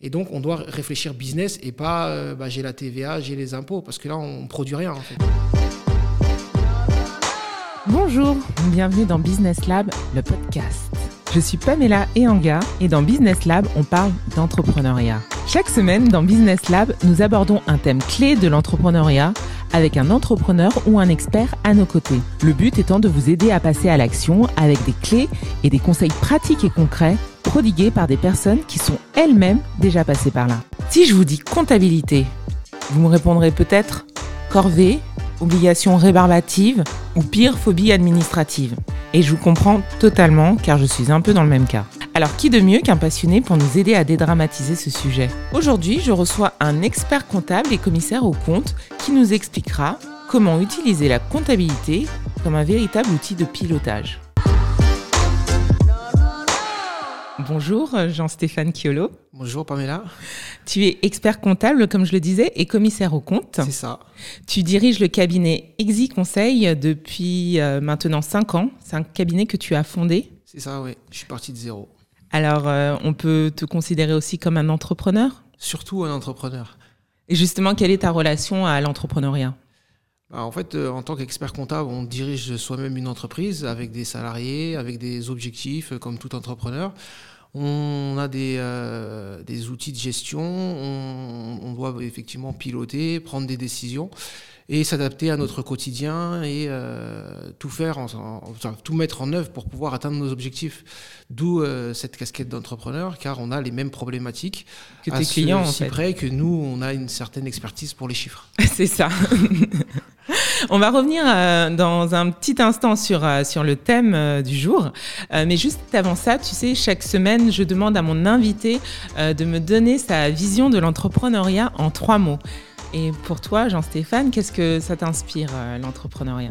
Et donc, on doit réfléchir business et pas euh, bah, j'ai la TVA, j'ai les impôts, parce que là, on produit rien en fait. Bonjour, bienvenue dans Business Lab, le podcast. Je suis Pamela Eanga et dans Business Lab, on parle d'entrepreneuriat. Chaque semaine, dans Business Lab, nous abordons un thème clé de l'entrepreneuriat avec un entrepreneur ou un expert à nos côtés. Le but étant de vous aider à passer à l'action avec des clés et des conseils pratiques et concrets par des personnes qui sont elles-mêmes déjà passées par là. Si je vous dis comptabilité, vous me répondrez peut-être corvée, obligation rébarbative ou pire phobie administrative. Et je vous comprends totalement car je suis un peu dans le même cas. Alors qui de mieux qu'un passionné pour nous aider à dédramatiser ce sujet? Aujourd'hui, je reçois un expert comptable et commissaire au compte qui nous expliquera comment utiliser la comptabilité comme un véritable outil de pilotage. Bonjour Jean-Stéphane Chiolo. Bonjour Pamela. Tu es expert comptable, comme je le disais, et commissaire au compte. C'est ça. Tu diriges le cabinet Exi Conseil depuis euh, maintenant 5 ans. C'est un cabinet que tu as fondé. C'est ça, oui. Je suis parti de zéro. Alors, euh, on peut te considérer aussi comme un entrepreneur? Surtout un entrepreneur. Et justement, quelle est ta relation à l'entrepreneuriat? En fait, euh, en tant qu'expert comptable, on dirige soi-même une entreprise avec des salariés, avec des objectifs, comme tout entrepreneur. On a des, euh, des outils de gestion, on, doit effectivement piloter, prendre des décisions et s'adapter à notre quotidien et euh, tout faire, en, tout mettre en œuvre pour pouvoir atteindre nos objectifs. D'où euh, cette casquette d'entrepreneur, car on a les mêmes problématiques que tes clients, si en près que nous, on a une certaine expertise pour les chiffres. C'est ça. On va revenir euh, dans un petit instant sur, euh, sur le thème euh, du jour. mais juste avant ça, tu sais, chaque semaine, je demande à mon invité de me donner sa vision de l'entrepreneuriat en trois mots. Et pour toi, Jean-Stéphane, qu'est-ce que ça t'inspire, l'entrepreneuriat?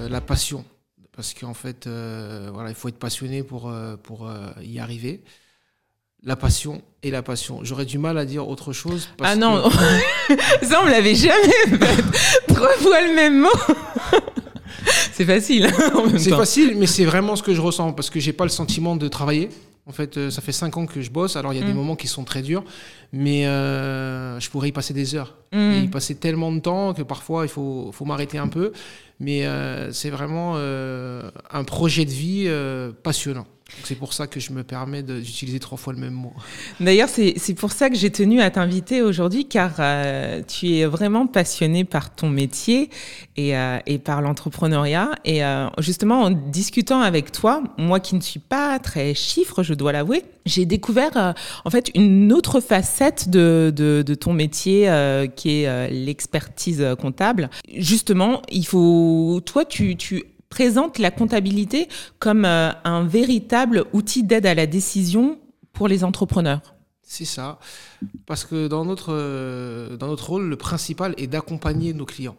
La passion. Parce qu'en fait, voilà, il faut être passionné pour, pour y arriver la passion et la passion. J'aurais du mal à dire autre chose. Parce ah non, ça on me l'avait jamais fait. Trois fois le même mot. C'est facile. C'est facile, mais c'est vraiment ce que je ressens parce que j'ai pas le sentiment de travailler. En fait, euh, ça fait cinq ans que je bosse. Alors, il y a des mm. moments qui sont très durs, mais euh, je pourrais y passer des heures. Mm. Et y passer tellement de temps que parfois, il faut, faut m'arrêter un peu. Mais euh, c'est vraiment un projet de vie passionnant. C'est pour ça que je me permets d'utiliser trois fois le même mot. D'ailleurs, c'est pour ça que j'ai tenu à t'inviter aujourd'hui, car euh, tu es vraiment passionné par ton métier et, euh, et par l'entrepreneuriat. Et euh, justement, en discutant avec toi, moi qui ne suis pas très chiffre, je dois l'avouer, j'ai découvert en fait une autre facette de, de, de ton métier qui est l'expertise comptable. Justement, il faut, toi, tu, tu présente la comptabilité comme euh, un véritable outil d'aide à la décision pour les entrepreneurs. C'est ça, parce que dans notre, euh, dans notre rôle, le principal est d'accompagner nos clients.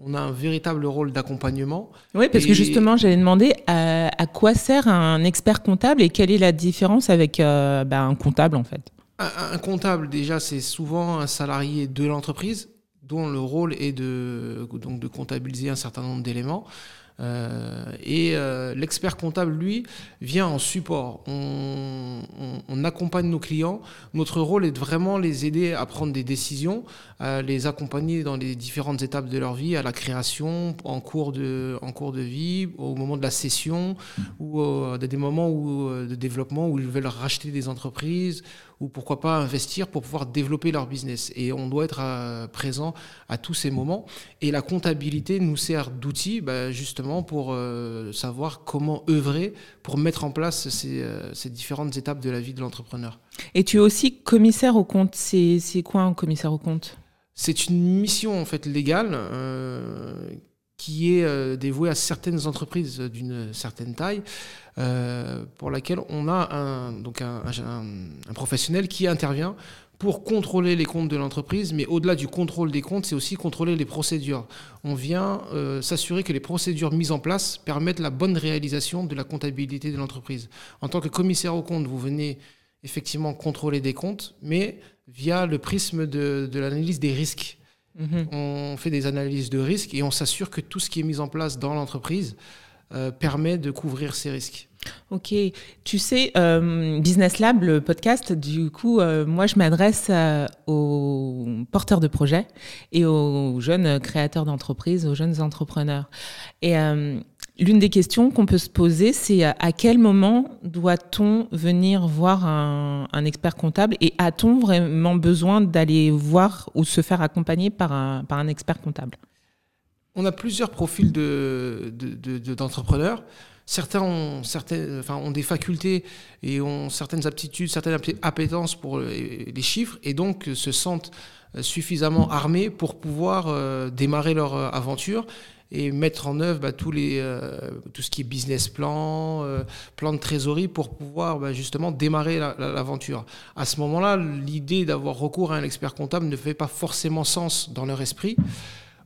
On a un véritable rôle d'accompagnement. Oui, parce que justement, j'allais demander à, quoi sert un expert comptable et quelle est la différence avec euh, bah, un comptable en fait? Un, comptable, déjà, c'est souvent un salarié de l'entreprise dont le rôle est de, donc, de comptabiliser un certain nombre d'éléments. Euh, et euh, l'expert comptable, lui, vient en support. On, accompagne nos clients. Notre rôle est de vraiment les aider à prendre des décisions, les accompagner dans les différentes étapes de leur vie, à la création, en cours de, en cours de vie, au moment de la cession, ou à des moments euh, de développement où ils veulent racheter des entreprises, ou pourquoi pas investir pour pouvoir développer leur business. Et on doit être euh, présent à tous ces moments. Et la comptabilité nous sert d'outil bah, justement pour euh, savoir comment œuvrer pour mettre en place euh, ces, différentes étapes de la vie de l'entrepreneur. Et tu es aussi commissaire au compte. C'est quoi un commissaire au compte C'est une mission en fait légale qui est dévouée à certaines entreprises d'une certaine taille. Euh, pour laquelle on a un, donc un, professionnel qui intervient pour contrôler les comptes de l'entreprise, mais au-delà du contrôle des comptes, c'est aussi contrôler les procédures. On vient euh, s'assurer que les procédures mises en place permettent la bonne réalisation de la comptabilité de l'entreprise. En tant que commissaire aux comptes, vous venez effectivement contrôler des comptes, mais via le prisme de, l'analyse des risques. Mm-hmm. On fait des analyses de risques et on s'assure que tout ce qui est mis en place dans l'entreprise euh, permet de couvrir ces risques. Ok, tu sais, euh, Business Lab, le podcast, du coup, euh, moi je m'adresse aux porteurs de projets et aux jeunes créateurs d'entreprises, aux jeunes entrepreneurs. Et l'une des questions qu'on peut se poser, c'est à quel moment doit-on venir voir un, expert comptable et a-t-on vraiment besoin d'aller voir ou se faire accompagner par un, expert comptable? On a plusieurs profils d'entrepreneurs. De, de, Certains ont, certaines, enfin, ont des facultés et ont certaines aptitudes, certaines appétences pour les chiffres et donc se sentent suffisamment armés pour pouvoir euh, démarrer leur euh, aventure et mettre en œuvre bah, tous les, euh, tout ce qui est business plan, plan de trésorerie pour pouvoir bah, justement démarrer l'aventure. à ce moment-là, l'idée d'avoir recours à un expert comptable ne fait pas forcément sens dans leur esprit.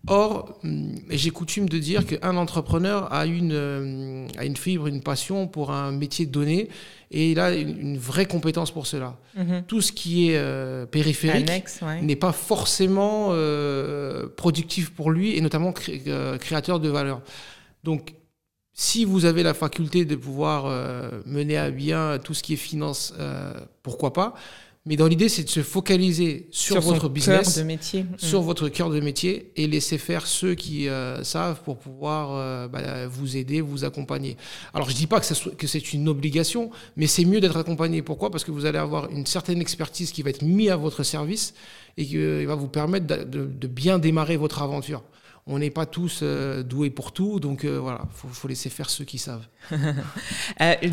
Or, hum, j'ai coutume de dire qu'un entrepreneur a une, euh, a une fibre, une passion pour un métier donné et il a une, vraie compétence pour cela. Mhm. Tout ce qui est euh, périphérique n'est pas forcément euh, productif pour lui et notamment créateur de valeur. Donc, si vous avez la faculté de pouvoir mener à bien tout ce qui est finance, pourquoi pas mais dans l'idée, c'est de se focaliser sur, votre business, de métier. sur mm. votre cœur de métier et laisser faire ceux qui euh, savent pour pouvoir euh, bah, vous aider, vous accompagner. Alors, je dis pas que, c'est une obligation, mais c'est mieux d'être accompagné. Pourquoi? Parce que vous allez avoir une certaine expertise qui va être mise à votre service et qui va vous permettre de, bien démarrer votre aventure on n'est pas tous euh, doués pour tout, donc voilà, il faut, laisser faire ceux qui savent.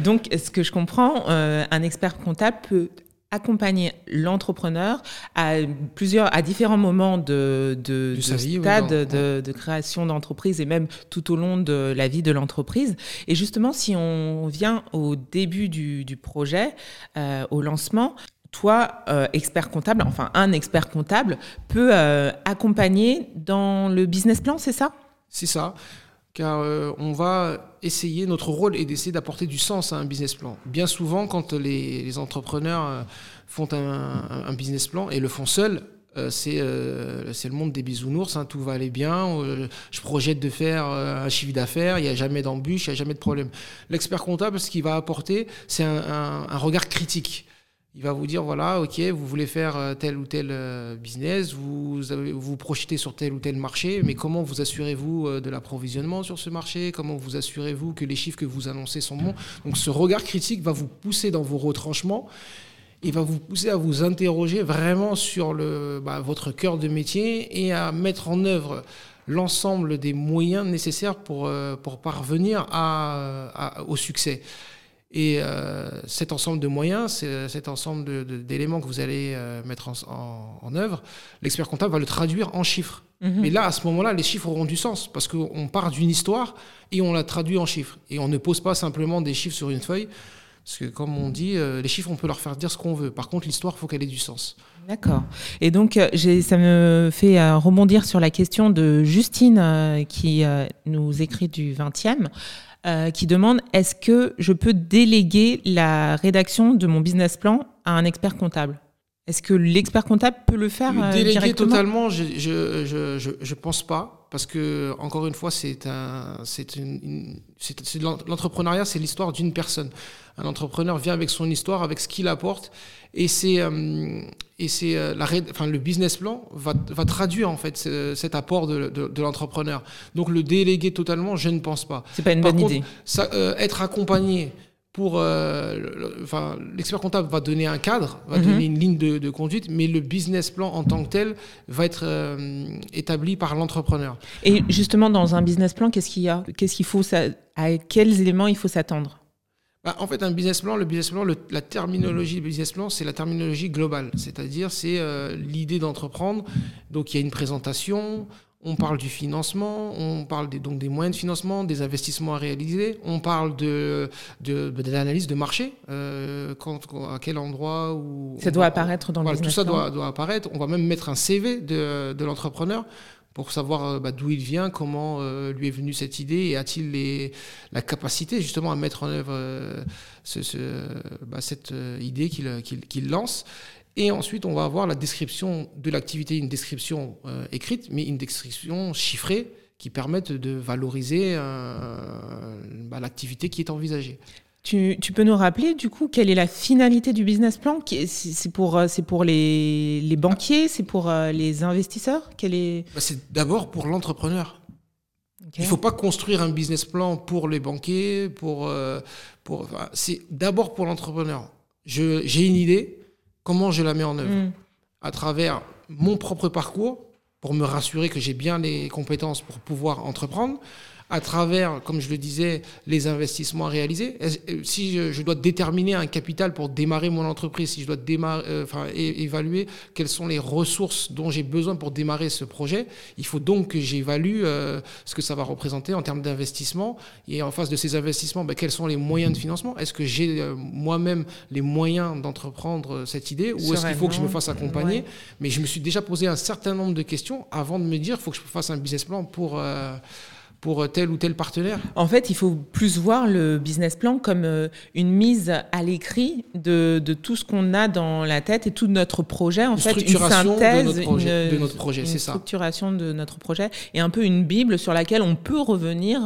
donc, ce que je comprends, un expert comptable peut accompagner l'entrepreneur à plusieurs, à différents moments de, de, stade de, création d'entreprise et même tout au long de la vie de l'entreprise. Et justement, si on vient au début du, projet, euh, au lancement, toi, euh, expert comptable, enfin un expert comptable, peut euh, accompagner dans le business plan, c'est ça? C'est ça car euh, on va essayer, notre rôle est d'essayer d'apporter du sens à un business plan. Bien souvent, quand les, entrepreneurs euh, font un, business plan et le font seuls, euh, c'est le monde des bisounours, hein, tout va aller bien, je projette de faire un chiffre d'affaires, il n'y a jamais d'embûche, il n'y a jamais de problème. L'expert comptable, ce qu'il va apporter, c'est un regard critique. Il va vous dire voilà, ok, vous voulez faire euh, tel ou tel euh, business, vous vous projetez sur tel ou tel marché, mais comment vous assurez-vous euh, de l'approvisionnement sur ce marché? Comment vous assurez-vous que les chiffres que vous annoncez sont bons? Donc ce regard critique va vous pousser dans vos retranchements et va vous pousser à vous interroger vraiment sur le, bah, votre cœur de métier et à mettre en œuvre l'ensemble des moyens nécessaires pour, pour parvenir au succès. Et euh, cet ensemble de moyens, euh, cet ensemble d'éléments que vous allez euh, mettre en, en, œuvre, l'expert comptable va le traduire en chiffres. Mhm. Mais là, à ce moment-là, les chiffres auront du sens parce qu'on part d'une histoire et on la traduit en chiffres. Et on ne pose pas simplement des chiffres sur une feuille. Parce que comme on dit, les chiffres, on peut leur faire dire ce qu'on veut. Par contre, l'histoire, il faut qu'elle ait du sens. D'accord. Et donc, ça me fait rebondir sur la question de Justine qui nous écrit du 20e. Euh, qui demande est-ce que je peux déléguer la rédaction de mon business plan à un expert comptable? Est-ce que l'expert comptable peut le faire euh, Déléguer totalement, je je, je, je, pense pas, parce que encore une fois, c'est un, c'est une, l'entrepreneuriat, c'est l'histoire d'une personne. Un entrepreneur vient avec son histoire, avec ce qu'il apporte, et c'est euh, et c'est euh, la enfin le business plan va, va traduire en fait cet apport de, de, l'entrepreneur. Donc le déléguer totalement, je ne pense pas. C'est pas une bonne idée. Ça, euh, être accompagné pour, enfin l'expert comptable va donner un cadre, va mhm. donner une ligne de, de, conduite, mais le business plan en tant que tel va être établi par l'entrepreneur. Et justement dans un business plan, qu'est-ce qu'il y a? Qu'est-ce qu'il faut à quels éléments il faut s'attendre? Bah, en fait, un business plan, le business plan, la terminologie du business plan, c'est la terminologie globale. C'est-à-dire, c'est euh, l'idée d'entreprendre. Donc, il y a une présentation, on parle du financement, on parle des, donc des moyens de financement, des investissements à réaliser, on parle de, de, de l'analyse de marché, euh, quand, à quel endroit où... Ça doit apparaître dans le business Tout ça doit, doit, apparaître. On va même mettre un CV de, de l'entrepreneur pour savoir euh, bah, d'où il vient, comment euh, lui est venue cette idée et a-t-il la capacité justement à mettre en œuvre euh, bah, cette idée qu'il lance. Et ensuite, on va avoir la description de l'activité, une description écrite, mais une description chiffrée qui permette de valoriser bah, l'activité qui est envisagée. Tu, tu, peux nous rappeler du coup quelle est la finalité du business plan C'est pour, c'est pour les, les banquiers, c'est pour les investisseurs? Est... Bah, c'est d'abord pour l'entrepreneur. Il ne faut pas construire un business plan pour les banquiers, pour, pour, c'est d'abord pour l'entrepreneur. j'ai une idée, comment je la mets en œuvre mm. À travers mon propre parcours, pour me rassurer que j'ai bien les compétences pour pouvoir entreprendre, à travers, comme je le disais, les investissements à réaliser. Euh, si je, dois déterminer un capital pour démarrer mon entreprise, si je dois démarrer, euh, enfin, évaluer quelles sont les ressources dont j'ai besoin pour démarrer ce projet, il faut donc que j'évalue euh, ce que ça va représenter en termes d'investissement. Et en face de ces investissements, ben, quels sont les moyens de financement? Est-ce que j'ai moi-même les moyens d'entreprendre cette idée? Ou est-ce qu'il faut que je me fasse accompagner? Mais je me suis déjà posé un certain nombre de questions avant de me dire qu'il faut que je fasse un business plan pour pour tel ou tel partenaire? En fait, il faut plus voir le business plan comme euh, une mise à l'écrit de, de, tout ce qu'on a dans la tête et tout notre projet. En une fait, une synthèse de notre projet, de notre projet c'est ça. structuration de notre projet et un peu une bible sur laquelle on peut revenir.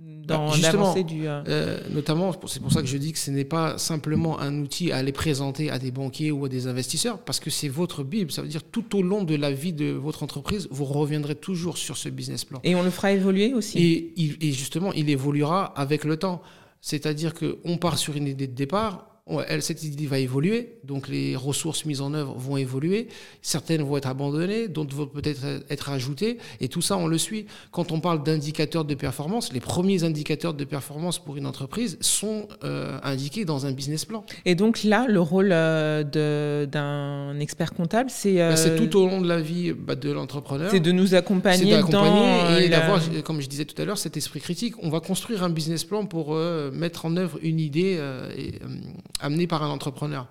Euh, dans bah, du. Euh, euh... notamment, c'est pour ça que je dis que ce n'est pas simplement un outil à aller présenter à des banquiers ou à des investisseurs, parce que c'est votre Bible. Ça veut dire tout au long de la vie de votre entreprise, vous reviendrez toujours sur ce business plan. Et on le fera évoluer aussi. Et, et justement, il évoluera avec le temps. C'est-à-dire qu'on part sur une idée de départ, elle, cette idée va évoluer, donc les ressources mises en œuvre vont évoluer, certaines vont être abandonnées, d'autres vont peut-être être ajoutées, et tout ça, on le suit. Quand on parle d'indicateurs de performance, les premiers indicateurs de performance pour une entreprise sont euh, indiqués dans un business plan. Et donc là, le rôle euh, d'un expert comptable, c'est... Bah, c'est euh, tout au long de la vie bah, de l'entrepreneur. C'est de nous accompagner, dans et d'avoir, comme je disais tout à l'heure, cet esprit critique. On va construire un business plan pour mettre en œuvre une idée et amené par un entrepreneur.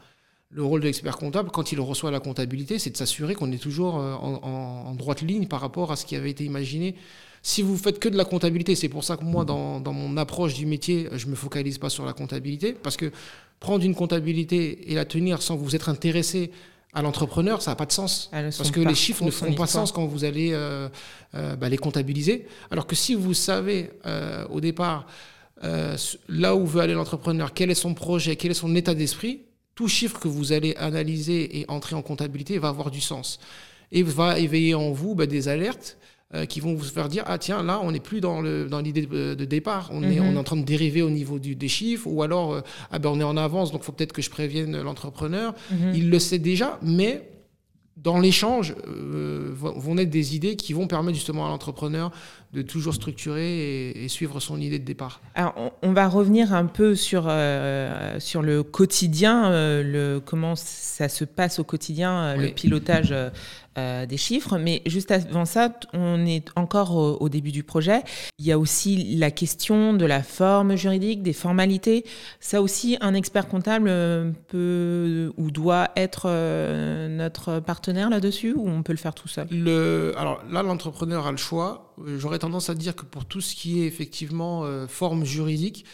Le rôle de l'expert comptable, quand il reçoit la comptabilité, c'est de s'assurer qu'on est toujours euh, en, droite ligne par rapport à ce qui avait été imaginé. Si vous faites que de la comptabilité, c'est pour ça que moi, dans, mon approche du métier, je ne me focalise pas sur la comptabilité, parce que prendre une comptabilité et la tenir sans vous être intéressé à l'entrepreneur, ça n'a pas de sens. Parce que les chiffres ne font pas sens quand vous allez euh, euh, bah, les comptabiliser. Alors que si vous savez au départ euh, là où veut aller l'entrepreneur, quel est son projet, quel est son état d'esprit, tout chiffre que vous allez analyser et entrer en comptabilité va avoir du sens et va éveiller en vous bah, des alertes euh, qui vont vous faire dire ah tiens là on n'est plus dans le dans l'idée de, départ on est on est mhm. en train de dériver au niveau du, des chiffres ou alors euh, ah ben on est en avance donc faut peut-être que je prévienne l'entrepreneur mhm. il le sait déjà mais dans l'échange euh, vont naître des idées qui vont permettre justement à l'entrepreneur de toujours structurer et, suivre son idée de départ. Alors, on, va revenir un peu sur, euh, sur le quotidien, euh, le, comment ça se passe au quotidien, le pilotage euh, des chiffres. Mais juste avant ça, on est encore au, début du projet. Il y a aussi la question de la forme juridique, des formalités. Ça aussi, un expert comptable peut ou doit être euh, notre partenaire là-dessus ou on peut le faire tout seul? Le, Alors là, l'entrepreneur a le choix. J'aurais tendance à dire que pour tout ce qui est effectivement euh, forme juridique,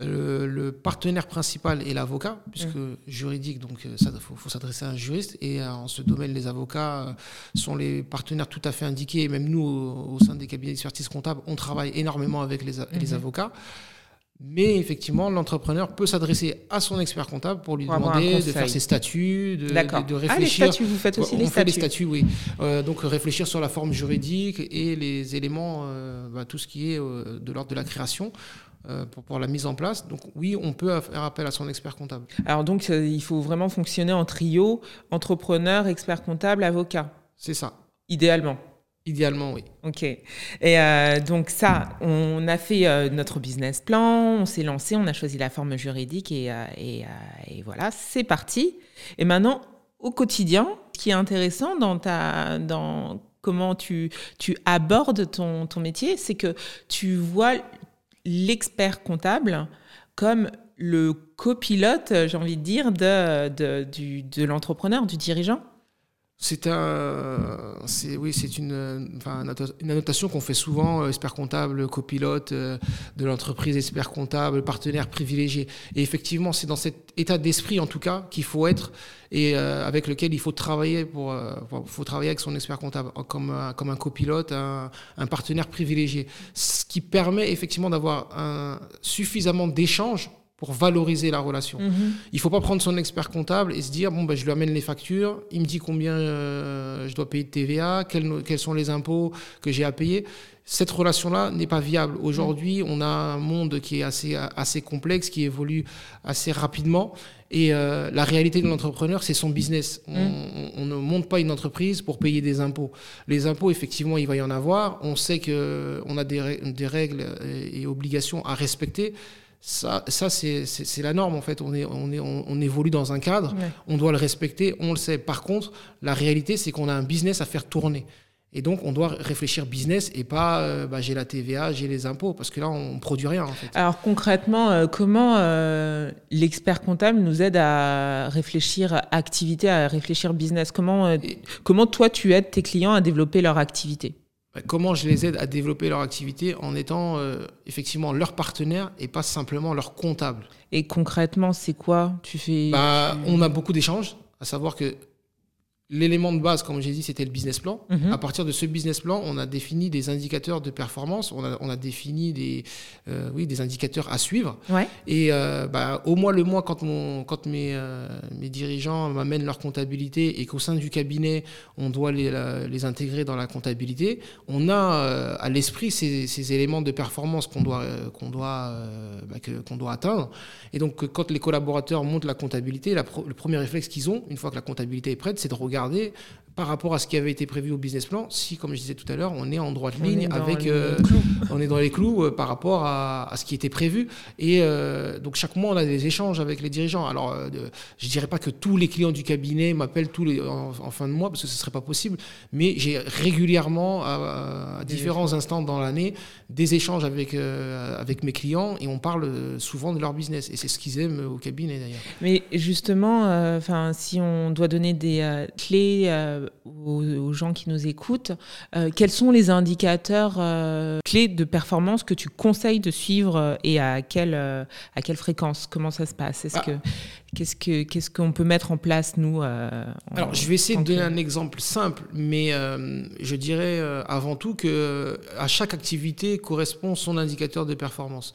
le, partenaire principal est l'avocat, puisque juridique, donc il euh, faut, s'adresser à un juriste. Et euh, en ce domaine, les avocats euh, sont les partenaires tout à fait indiqués. Et même nous, au, sein des cabinets d'expertise comptable, on travaille énormément avec les, les mhm. avocats. Mais effectivement, l'entrepreneur peut s'adresser à son expert comptable pour lui demander de faire ses statuts, de, de, réfléchir. Ah, les statuts, vous faites aussi on les fait les statuts, oui. donc réfléchir sur la forme juridique et les éléments, bah, tout ce qui est de l'ordre de la création euh, pour, pour, la mise en place. Donc oui, on peut faire appel à son expert comptable. Alors donc euh, il faut vraiment fonctionner en trio, entrepreneur, expert comptable, avocat. C'est ça. Idéalement. Idéalement, oui. Ok. Et euh, donc ça, on a fait notre business plan, on s'est lancé, on a choisi la forme juridique et, et, et voilà, c'est parti. Et maintenant, au quotidien, ce qui est intéressant dans ta, dans comment tu, tu abordes ton, ton métier, c'est que tu vois l'expert comptable comme le copilote, j'ai envie de dire, de, de, de l'entrepreneur, du dirigeant c'est un, c'est oui, c'est une, enfin, une annotation qu'on fait souvent, euh, expert comptable, copilote euh, de l'entreprise, expert comptable, partenaire privilégié. Et effectivement, c'est dans cet état d'esprit, en tout cas, qu'il faut être et euh, avec lequel il faut travailler pour, faut travailler avec son expert comptable comme un, comme un copilote, un, un partenaire privilégié, ce qui permet effectivement d'avoir suffisamment d'échanges pour valoriser la relation. Mhm. Il faut pas prendre son expert comptable et se dire bon ben je lui amène les factures, il me dit combien euh, je dois payer de TVA, quels, quels sont les impôts que j'ai à payer. Cette relation-là n'est pas viable. Aujourd'hui, on a un monde qui est assez assez complexe, qui évolue assez rapidement. Et euh, la réalité de l'entrepreneur, c'est son business. On, on- on ne monte pas une entreprise pour payer des impôts. Les impôts, effectivement, il va y en avoir. On sait que on a des, rè- des règles et obligations à respecter. Ça, ça c'est la norme en fait. On, est, on, est, on, on évolue dans un cadre, Ouais. on doit le respecter, on le sait. Par contre, la réalité, c'est qu'on a un business à faire tourner. Et donc, on doit réfléchir business et pas euh, bah, j'ai la TVA, j'ai les impôts, parce que là, on produit rien en fait. Alors concrètement, euh, comment euh, l'expert comptable nous aide à réfléchir activité, à réfléchir business? Comment, comment toi tu aides tes clients à développer leur activité? Comment je les aide à développer leur activité en étant euh, effectivement leur partenaire et pas simplement leur comptable. Et concrètement, c'est quoi? Tu fais bah, tu- On a beaucoup d'échanges, à savoir que l'élément de base, comme j'ai dit, c'était le business plan. Mhm. À partir de ce business plan, on a défini des indicateurs de performance, on a, on a défini des, euh, oui, des indicateurs à suivre. Ouais. Et euh, bah, au mois le mois, quand, mon, quand mes, euh, mes dirigeants m'amènent leur comptabilité et qu'au sein du cabinet, on doit les, la- les intégrer dans la comptabilité, on a à l'esprit ces, ces éléments de performance qu'on doit, qu'on doit, bah, que- qu'on doit atteindre. Et donc, quand les collaborateurs montent la comptabilité, la pro- le premier réflexe qu'ils ont, une fois que la comptabilité est prête, c'est de regarder regarder par rapport à ce qui avait été prévu au business plan, si, comme je disais tout à l'heure, on est en droite On ligne est dans avec... euh, on est dans les clous euh, par rapport à, à ce qui était prévu. Et euh, donc chaque mois, on a des échanges avec les dirigeants. Alors, euh, je dirais pas que tous les clients du cabinet m'appellent tous les en, en fin de mois parce que ce serait pas possible. Mais j'ai régulièrement, à, à différents instants dans l'année, des échanges avec avec mes clients et on parle souvent de leur business. Et c'est ce qu'ils aiment au cabinet d'ailleurs. Mais justement, enfin, si on doit donner des clés aux, aux gens qui nous écoutent, euh, quels sont les indicateurs euh, clés de performance que tu conseilles de suivre euh, et à quelle euh, à quelle fréquence? Comment ça se passe? Est-ce Ah. que qu'est-ce que qu'est-ce qu'on peut mettre en place nous euh, en- Alors, je vais essayer de que- donner un exemple simple, mais euh, je dirais euh, avant tout que euh, à chaque activité correspond son indicateur de performance.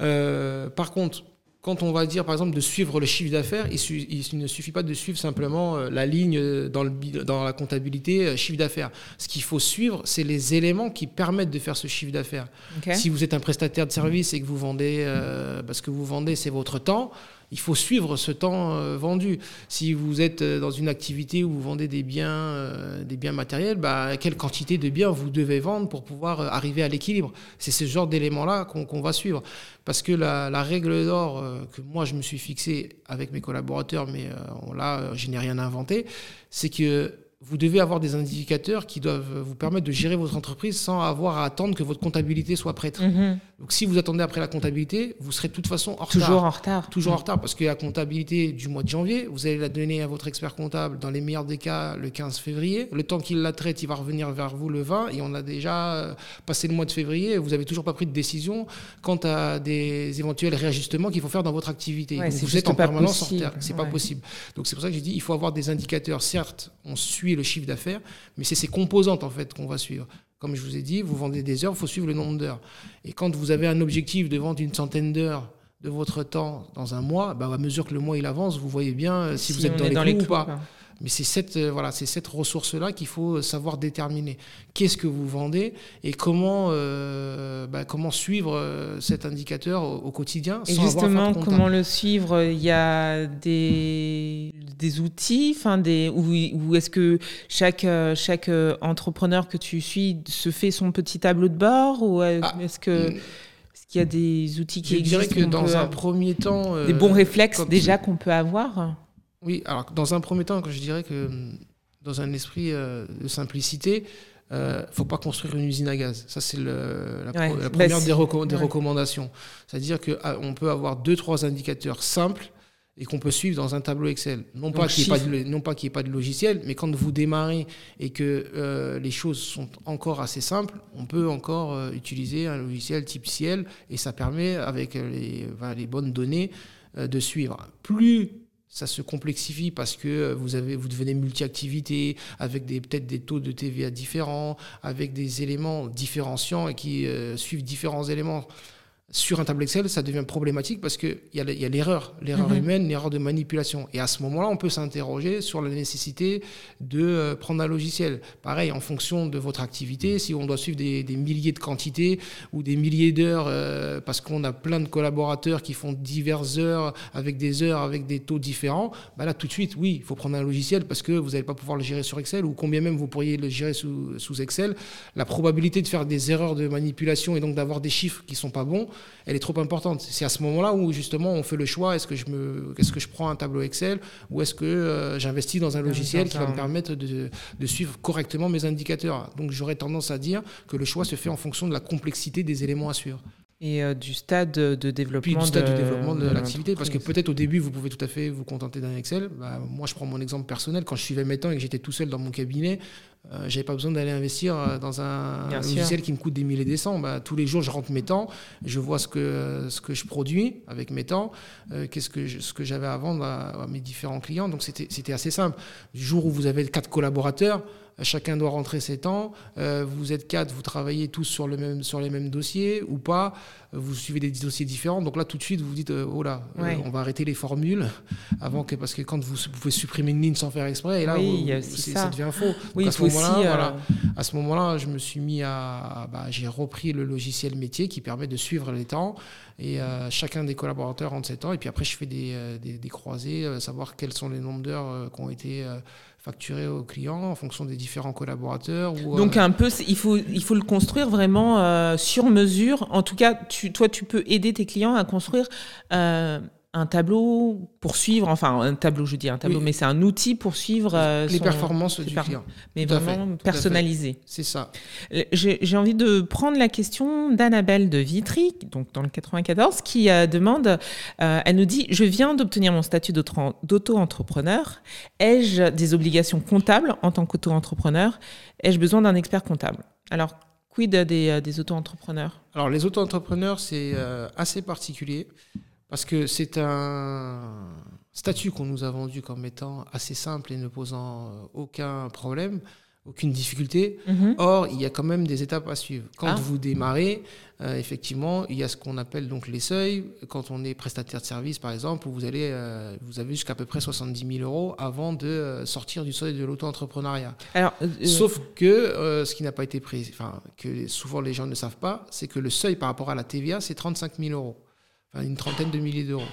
Euh, par contre, quand on va dire par exemple de suivre le chiffre d'affaires, il, su- il ne suffit pas de suivre simplement euh, la ligne euh, dans, le, bi- dans la comptabilité euh, chiffre d'affaires. Ce qu'il faut suivre, c'est les éléments qui permettent de faire ce chiffre d'affaires. Si vous êtes un prestataire de service et que vous vendez, euh, parce que vous vendez, c'est votre temps, il faut suivre ce temps euh, vendu. Si vous êtes euh, dans une activité où vous vendez des biens, euh, matériels, bah, quelle quantité de biens vous devez vendre pour pouvoir arriver à l'équilibre? C'est ce genre d'éléments-là qu'on va suivre. Parce que la, la règle d'or que moi je me suis fixée avec mes collaborateurs, mais là je n'ai rien inventé, c'est que vous devez avoir des indicateurs qui doivent vous permettre de gérer votre entreprise sans avoir à attendre que votre comptabilité soit prête. Mhm. Donc si vous attendez après la comptabilité, vous serez de toute façon en retard. Toujours en retard. Toujours en retard parce que la comptabilité du mois de janvier, vous allez la donner à votre expert comptable dans les meilleurs des cas le 15 février. Le temps qu'il la traite, il va revenir vers vous le 20 et on a déjà euh, passé le mois de février et vous avez toujours pas pris de décision quant à des éventuels réajustements qu'il faut faire dans votre activité. Ouais, Donc vous êtes en pas permanence en retard. C'est pas Ouais. possible. Donc c'est pour ça que j'ai dit il faut avoir des indicateurs. Certes, on suit le chiffre d'affaires, mais c'est ces composantes en fait qu'on va suivre. Comme je vous ai dit, vous vendez des heures, il faut suivre le nombre d'heures. Et quand vous avez un objectif de vendre une centaine d'heures de votre temps dans un mois, bah, à mesure que le mois il avance, vous voyez bien euh, si, vous êtes dans, les, dans clous les ou pas. Mais c'est cette, euh, voilà, c'est cette ressource-là qu'il faut savoir déterminer. Qu'est-ce que vous vendez et comment, euh, bah, comment suivre euh, cet indicateur au, au quotidien Et sans justement, comment le suivre? Il y a des, des outils, enfin des, ou, ou est-ce que chaque, euh, chaque euh, entrepreneur que tu suis se fait son petit tableau de bord ou euh, Ah, est-ce que Mm. est-ce qu'il y a des outils qui Je dirais existent que dans un premier temps... des euh, bons réflexes déjà qu'on peut avoir? Oui, alors dans un premier temps, je dirais que hum, dans un esprit euh, de simplicité, euh, faut pas construire une usine à gaz. Ça, c'est la, Ouais, pro- la bah, première des, reco- des Ouais. recommandations. C'est-à-dire qu'on peut avoir deux, trois indicateurs simples et qu'on peut suivre dans un tableau Excel. Non pas qu'il n'y ait, y ait pas de logiciel, mais quand vous démarrez et que euh, les choses sont encore assez simples, on peut encore euh, utiliser un logiciel type Ciel et ça permet, avec euh, les, les bonnes données, euh, de suivre. Plus ça se complexifie parce que vous, avez, vous devenez multi-activité, avec peut-être des taux de TVA différents, avec des éléments différenciants et qui euh, suivent différents éléments. Sur un tableau Excel, ça devient problématique parce qu'il y a l'erreur, l'erreur Mhm. humaine, l'erreur de manipulation. Et à ce moment-là, on peut s'interroger sur la nécessité de euh, prendre un logiciel. Pareil, en fonction de votre activité, si on doit suivre des, des milliers de quantités ou des milliers d'heures, euh, parce qu'on a plein de collaborateurs qui font diverses heures avec des heures, avec des taux différents, bah là, tout de suite, oui, il faut prendre un logiciel parce que vous n'allez pas pouvoir le gérer sur Excel ou combien même vous pourriez le gérer sous, sous Excel. La probabilité de faire des erreurs de manipulation et donc d'avoir des chiffres qui sont pas bons, elle est trop importante. C'est à ce moment-là où justement on fait le choix est-ce que je me, est-ce que je prends un tableau Excel ou est-ce que euh, j'investis dans un logiciel qui va me permettre de, de suivre correctement mes indicateurs. Donc j'aurais tendance à dire que le choix se fait en fonction de la complexité des éléments à suivre. Et euh, du stade de développement, Puis du stade de, de développement de, l'activité. Parce que peut-être au début, vous pouvez tout à fait vous contenter d'un Excel. Bah, moi, je prends mon exemple personnel. Quand je suivais mes temps et que j'étais tout seul dans mon cabinet, euh, j'avais pas besoin d'aller investir euh, dans un Bien sûr. logiciel qui me coûte des milliers et des cents. Bah, tous les jours, je rentre mes temps, je vois ce que, ce que je produis avec mes temps, euh, qu'est-ce que je- ce que j'avais à vendre à, à mes différents clients. Donc c'était c'était assez simple. Du jour où vous avez quatre collaborateurs, chacun doit rentrer ses temps. Euh, vous êtes quatre, vous travaillez tous sur, le même, sur les mêmes dossiers ou pas. Euh, Vous suivez des dossiers différents. Donc là, tout de suite, vous vous dites, euh, oh là, euh, Ouais. on va arrêter les formules avant que, parce que quand vous, vous pouvez supprimer une ligne sans faire exprès, et là, Oui, vous- c'est- ça. ça devient faux. Oui, Donc, à ce moment-là, euh, voilà. À ce moment-là, je me suis mis à. bah, j'ai repris le logiciel métier qui permet de suivre les temps. Et euh, chacun des collaborateurs rentre ses temps. Et puis après, je fais des, euh, des, des croisés, euh, savoir quels sont les nombres d'heures euh, qui ont été facturés aux clients en fonction des différents collaborateurs. Ou, Donc euh, un peu, il faut, il faut le construire vraiment euh, sur mesure. En tout cas, tu, toi, tu peux aider tes clients à construire euh, un tableau pour suivre, enfin un tableau, je dis un tableau, Oui. mais c'est un outil pour suivre euh, les son- performances du client. mais Tout vraiment fait. personnalisé. C'est ça. J'ai j'ai envie de prendre la question d'Annabelle de Vitry, donc dans le 94, qui euh, demande, euh, elle nous dit, je viens d'obtenir mon statut d'auto- d'auto-entrepreneur. Ai-je des obligations comptables en tant qu'auto-entrepreneur? Ai-je besoin d'un expert comptable? Alors, quid des, euh, des auto-entrepreneurs? Alors, les auto-entrepreneurs, c'est euh, assez particulier parce que c'est un statut qu'on nous a vendu comme étant assez simple et ne posant euh, aucun problème, aucune difficulté. Or, il y a quand même des étapes à suivre. Quand Ah. vous démarrez, euh, effectivement, il y a ce qu'on appelle donc les seuils. Quand on est prestataire de service, par exemple, vous allez, euh, vous avez jusqu'à peu près 70 000 euros avant de sortir du seuil de l'auto-entrepreneuriat. Alors, euh, Sauf que ce qui n'a pas été pris, enfin, que souvent les gens ne savent pas, c'est que le seuil par rapport à la TVA, c'est 35 000 euros. Une trentaine de milliers d'euros.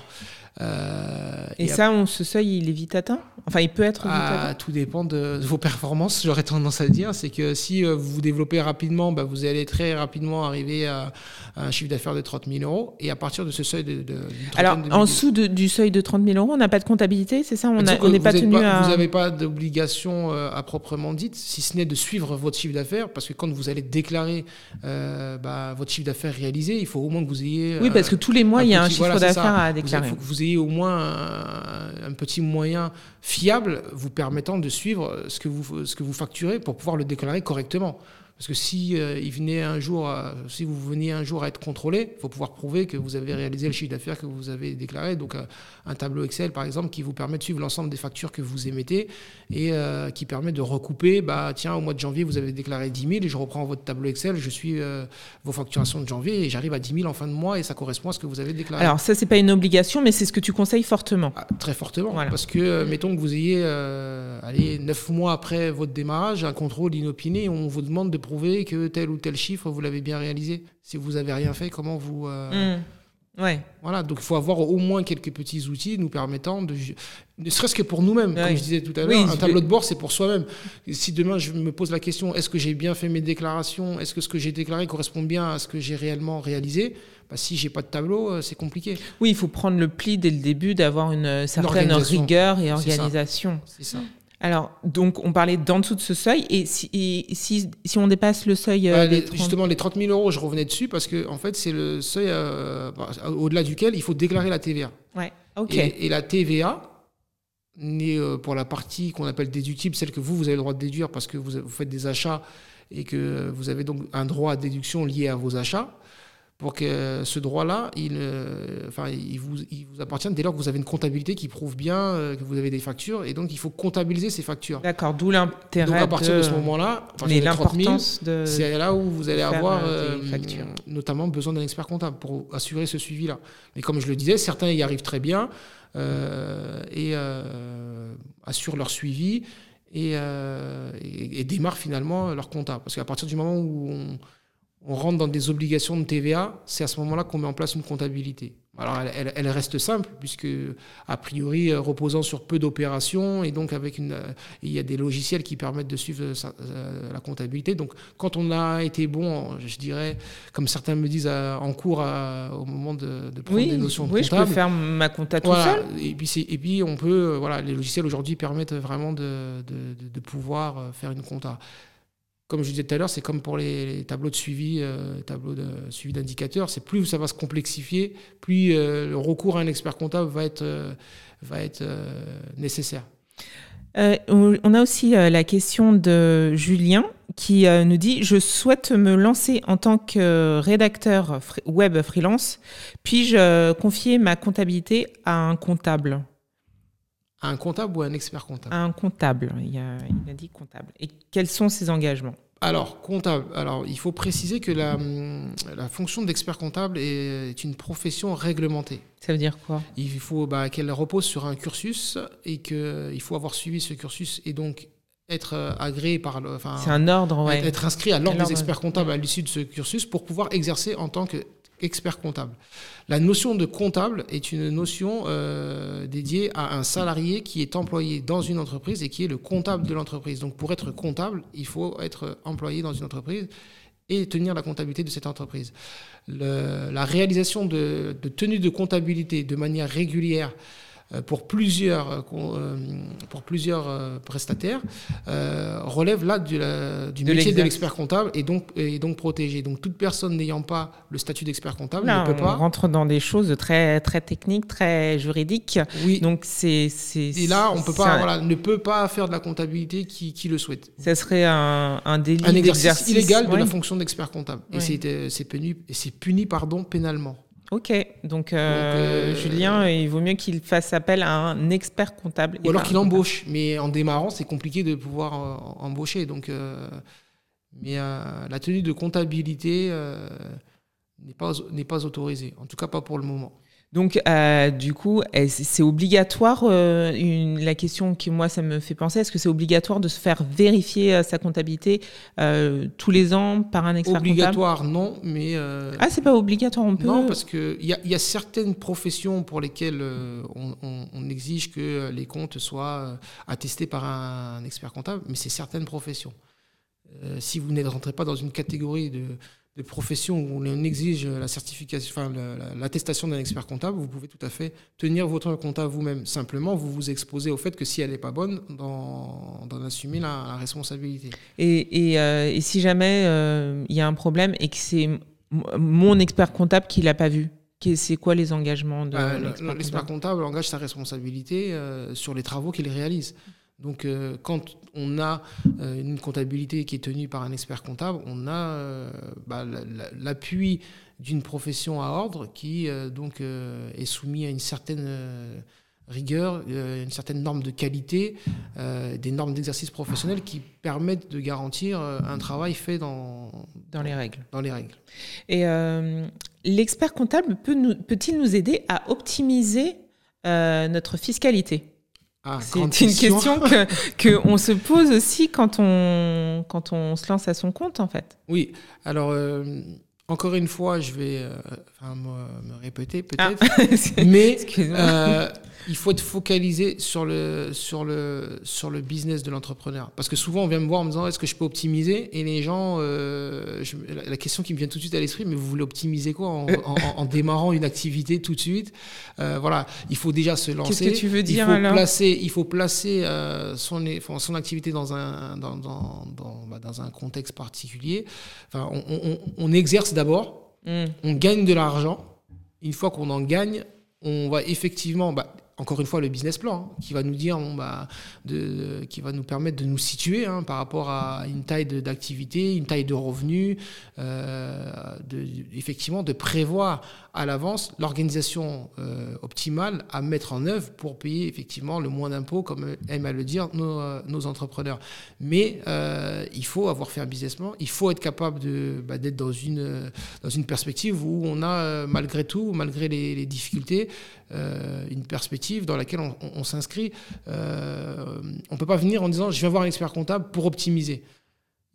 Euh, et et ça, on, ce seuil, il est vite atteint? Enfin, il peut être vite ah, atteint? tout dépend de vos performances, j'aurais tendance à dire. C'est que si euh, vous vous développez rapidement, bah, vous allez très rapidement arriver à, à un chiffre d'affaires de 30 000 euros. Et à partir de ce seuil de. de- Alors, de en dessous de- du seuil de 30 000 euros, on n'a pas de comptabilité, c'est ça? On n'est pas tenu à... Vous n'avez pas d'obligation euh, à proprement dite, si ce n'est de suivre votre chiffre d'affaires, parce que quand vous allez déclarer euh, bah, votre chiffre d'affaires réalisé, il faut au moins que vous ayez. Oui, parce que tous les mois, il y a un chiffre voilà, d'affaires à déclarer. Il faut que vous au moins un, un petit moyen fiable vous permettant de suivre ce que vous, ce que vous facturez pour pouvoir le déclarer correctement. Parce que si euh, il venait un jour, à- si vous veniez un jour à être contrôlé, il faut pouvoir prouver que vous avez réalisé le chiffre d'affaires que vous avez déclaré. Donc euh, un tableau Excel, par exemple, qui vous permet de suivre l'ensemble des factures que vous émettez et euh, qui permet de recouper. Bah tiens, au mois de janvier, vous avez déclaré 10 000 et je reprends votre tableau Excel, je suis euh, vos facturations de janvier et j'arrive à 10 000 en fin de mois et ça correspond à ce que vous avez déclaré. Alors, ça, c'est pas une obligation, mais c'est ce que tu conseilles fortement. Ah, très fortement. Voilà. Parce que, euh, mettons que vous ayez, euh, allez, neuf mois après votre démarrage, un contrôle inopiné, on vous demande de prouver que tel ou tel chiffre, vous l'avez bien réalisé. Si vous avez rien fait, comment vous... euh, Mmh. Ouais. Voilà, donc il faut avoir au moins quelques petits outils nous permettant de... Ne serait-ce que pour nous-mêmes, Ouais. comme je disais tout à l'heure, un tableau de bord, c'est pour soi-même. Si demain je me pose la question, est-ce que j'ai bien fait mes déclarations? Est-ce que ce que j'ai déclaré correspond bien à ce que j'ai réellement réalisé? Bah, Si j'ai pas de tableau, euh, c'est compliqué. Oui, il faut prendre le pli dès le début, d'avoir une euh, certaine organisation. rigueur et organisation. C'est ça. Alors, donc, on parlait d'en dessous de ce seuil, et si, et si, si on dépasse le seuil euh, Bah, des les- 30 Justement, les 30 000 euros, je revenais dessus parce que en fait, c'est le seuil euh, bah, au-delà duquel il faut déclarer la TVA. Ouais, ok. Et, et la TVA, n'est, euh, pour la partie qu'on appelle déductible, celle que vous, vous avez le droit de déduire parce que vous, vous faites des achats et que vous avez donc un droit à déduction lié à vos achats. Pour que ce droit-là, il, euh, enfin, il, vous, il vous appartient dès lors que vous avez une comptabilité qui prouve bien euh, que vous avez des factures, et donc il faut comptabiliser ces factures. D'accord, d'où l'intérêt. Donc à partir de, ce moment-là, mais l'importance de c'est là où vous allez avoir euh, notamment besoin d'un expert comptable pour assurer ce suivi-là. Mais comme je le disais, certains y arrivent très bien et assurent leur suivi et, et, et, démarrent finalement leur comptable. Parce qu'à partir du moment où on, on rentre dans des obligations de TVA, c'est à ce moment-là qu'on met en place une comptabilité. Alors elle, reste simple, puisque a priori euh, reposant sur peu d'opérations, et donc avec une, euh, il y a des logiciels qui permettent de suivre euh, la comptabilité. Donc quand on a été bon, je dirais, comme certains me disent en cours au moment de, prendre des notions de oui, je peux faire ma compta tout seul. Et puis, et puis on peut, voilà, les logiciels aujourd'hui permettent vraiment de, de pouvoir faire une compta comme je disais tout à l'heure, c'est comme pour les, tableaux de suivi, euh, tableaux de suivi d'indicateurs. C'est plus ça va se complexifier, plus euh, le recours à un expert comptable va être, euh, va être nécessaire. on a aussi la question de Julien qui nous dit Je souhaite me lancer en tant que rédacteur web freelance. Puis-je confier ma comptabilité à un comptable? Un comptable ou un expert comptable? Un comptable, il a, il a, dit comptable. Et quels sont ses engagements? Alors, comptable. Alors, il faut préciser que la, la fonction d'expert comptable est, une profession réglementée. Ça veut dire quoi? Il faut bah, qu'elle repose sur un cursus et qu'il faut avoir suivi ce cursus et donc être euh, agréé par le. C'est un ordre, ouais. Être inscrit à l'ordre des experts comptables à l'issue de ce cursus pour pouvoir exercer en tant que expert comptable. La notion de comptable est une notion euh, dédiée à un salarié qui est employé dans une entreprise et qui est le comptable de l'entreprise. Donc pour être comptable, il faut être employé dans une entreprise et tenir la comptabilité de cette entreprise. la réalisation de, de tenue de comptabilité de manière régulière pour plusieurs, euh, euh, pour plusieurs prestataires relève là du, du métier de l'expert comptable et donc, et donc protégé. Donc toute personne n'ayant pas le statut d'expert comptable ne peut pas. On rentre dans des choses très, très techniques, très juridiques. Oui. Donc c'est. Et là, on peut pas, voilà, ne peut pas faire de la comptabilité qui, qui le souhaite. Ça serait un, un délit. Un exercice illégal de la fonction d'expert comptable. Et c'est puni, puni pardon, pénalement. Ok, donc, euh, euh, Julien, il vaut mieux qu'il fasse appel à un expert comptable. Ou alors qu'il embauche, mais en démarrant, c'est compliqué de pouvoir euh, embaucher. Donc, mais la tenue de comptabilité n'est pas, pas autorisée, en tout cas pas pour le moment. Donc, euh, du coup, c'est obligatoire. Euh, une, la question qui, moi, ça me fait penser, est-ce que c'est obligatoire de se faire vérifier euh, sa comptabilité tous les ans par un expert Obligatoire, non, mais. ah, c'est pas obligatoire, on peut. Non, parce qu'il y, y, a certaines professions pour lesquelles on, on, on, exige que les comptes soient attestés par un, un expert comptable, mais c'est certaines professions. si vous ne rentrez pas dans une catégorie de de professions où on exige la certification, enfin l'attestation d'un expert comptable, vous pouvez tout à fait tenir votre comptable vous-même. Simplement, vous vous exposez au fait que si elle n'est pas bonne, d'en assumer la, responsabilité. Et, euh, et, si jamais euh, il y a un problème et que c'est mon expert comptable qui l'a pas vu, c'est quoi les engagements de bah, l'expert comptable engage sa responsabilité euh, sur les travaux qu'il réalise. Donc, euh, quand on a euh, une comptabilité qui est tenue par un expert comptable, on a euh, bah, l'appui d'une profession à ordre qui donc est soumise à une certaine rigueur, une certaine norme de qualité, des normes d'exercice professionnel qui permettent de garantir un travail fait dans, dans les règles. Dans les règles. Et l'expert comptable peut-il peut nous aider à optimiser notre fiscalité? Ah, c'est une question que qu'on se pose aussi quand on quand on se lance à son compte en fait. Oui, alors euh, encore une fois, je vais euh, me, répéter peut-être, ah. mais euh, il faut être focalisé sur le, sur le, sur le business de l'entrepreneur. Parce que souvent, on vient me voir en me disant est-ce que je peux optimiser? Et les gens, euh, la question qui me vient tout de suite à l'esprit, mais vous voulez optimiser quoi? En, en, démarrant une activité tout de suite? Euh, Voilà, il faut déjà se lancer. Qu'est-ce que tu veux dire il faut alors? placer, Il faut placer euh, son, son activité dans un, dans, dans, dans, bah, dans un contexte particulier. Enfin, on, on, on exerce d'abord, hmm. on gagne de l'argent. Une fois qu'on en gagne, on va effectivement. Bah, encore une fois le business plan hein, qui va nous dire, bah, qui va nous permettre de nous situer hein, par rapport à une taille d'activité, une taille de revenus, euh, effectivement de prévoir à l'avance l'organisation euh, optimale à mettre en œuvre pour payer effectivement le moins d'impôts, comme aiment à le dire nos, euh, entrepreneurs. Mais il faut avoir fait un business plan, il faut être capable bah, d'être dans une, perspective où on a malgré tout, malgré les difficultés, une perspective dans laquelle on, on, s'inscrit. on ne peut pas venir en disant je vais avoir un expert comptable pour optimiser.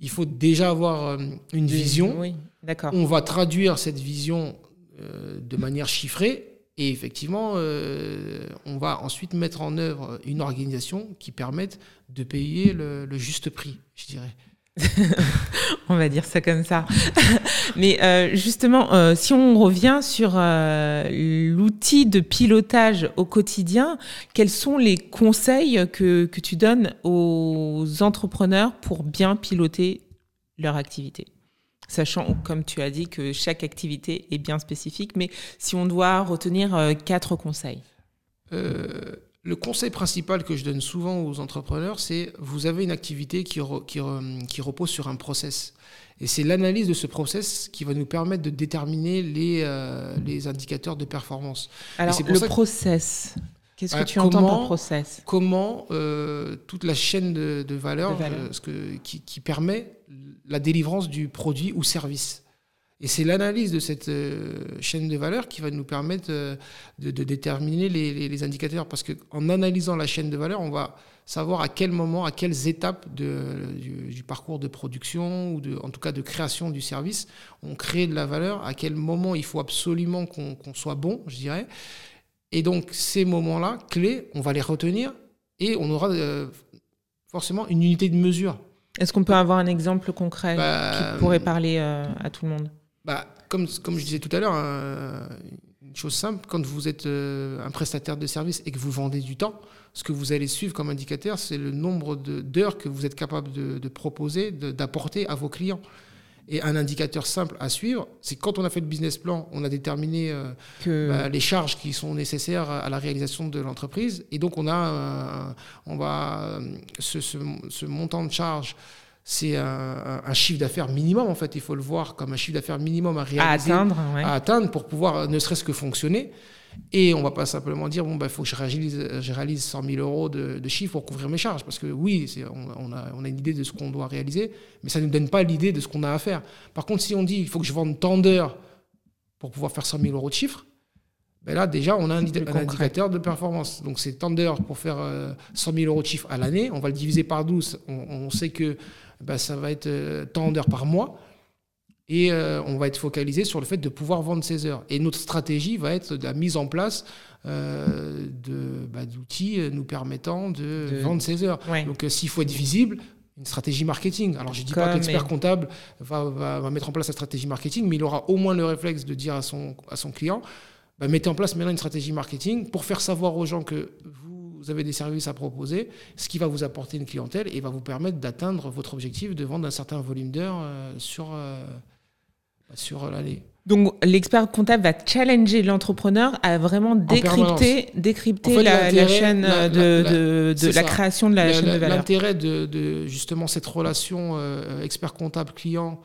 Il faut déjà avoir une vision. Oui, d'accord. On va traduire cette vision euh, de manière chiffrée. Et effectivement, euh, on va ensuite mettre en œuvre une organisation qui permette de payer le, juste prix, je dirais. on va dire ça comme ça. Mais euh, justement, si on revient sur l'outil de pilotage au quotidien, quels sont les conseils que, que tu donnes aux entrepreneurs pour bien piloter leur activité? Sachant, comme tu as dit, que chaque activité est bien spécifique. Mais si on doit retenir euh, quatre conseils euh, Le conseil principal que je donne souvent aux entrepreneurs, c'est vous avez une activité qui, qui, repose sur un process. Et c'est l'analyse de ce process qui va nous permettre de déterminer les, euh, les indicateurs de performance. Alors, le process, Qu'est-ce que tu entends par process? Comment toute la chaîne de, valeur, ce que, qui, qui, permet la délivrance du produit ou service. Et c'est l'analyse de cette euh, chaîne de valeur qui va nous permettre euh, de, déterminer les, indicateurs. Parce qu'en analysant la chaîne de valeur, on va savoir à quel moment, à quelles étapes du, parcours de production ou de, en tout cas de création du service, on crée de la valeur, à quel moment il faut absolument qu'on soit bon, je dirais. Et donc ces moments-là, clés, on va les retenir et on aura euh, forcément une unité de mesure est-ce qu'on peut avoir un exemple concret bah, qui pourrait parler euh, à tout le monde? Bah, comme, comme je disais tout à l'heure, une chose simple, quand vous êtes euh, un prestataire de service et que vous vendez du temps, ce que vous allez suivre comme indicateur, c'est le nombre d'heures que vous êtes capable de, de proposer, d'apporter à vos clients. Et un indicateur simple à suivre, c'est quand on a fait le business plan, on a déterminé euh, que... Bah, les charges qui sont nécessaires à la réalisation de l'entreprise. Et donc, on a, on va, ce, ce, montant de charges, c'est un, chiffre d'affaires minimum, en fait. Il faut le voir comme un chiffre d'affaires minimum à réaliser. À atteindre, à atteindre pour pouvoir ne serait-ce que fonctionner. Et on va pas simplement dire, bon, il bah, faut que je réalise, je réalise 100 000 euros de, de chiffre pour couvrir mes charges. Parce que oui, on, on, a, on, a, une idée de ce qu'on doit réaliser, mais ça ne nous donne pas l'idée de ce qu'on a à faire. Par contre, si on dit, il faut que je vende tant d'heures pour pouvoir faire 100 000 euros de chiffre, ben là, déjà, on a un, indicateur de performance. Donc, c'est tant d'heures pour faire 100 euh, 000 euros de chiffre à l'année. On va le diviser par 12. On, on sait que ben, ça va être euh, tant d'heures par mois. Et euh, on va être focalisé sur le fait de pouvoir vendre ces heures. Et notre stratégie va être la mise en place euh, bah, d'outils nous permettant de, vendre ces heures. Donc euh, s'il faut être visible, une stratégie marketing. Alors je ne dis pas que l'expert comptable va, va, mettre en place la stratégie marketing, mais il aura au moins le réflexe de dire à son, à son client, bah, mettez en place maintenant une stratégie marketing pour faire savoir aux gens que vous avez des services à proposer, ce qui va vous apporter une clientèle et va vous permettre d'atteindre votre objectif de vendre un certain volume d'heures sur sur l'année. Donc l'expert comptable va challenger l'entrepreneur à vraiment décrypter, décrypter la, chaîne de, de, la création de la, chaîne de valeur. L'intérêt de, justement cette relation euh, expert comptable client,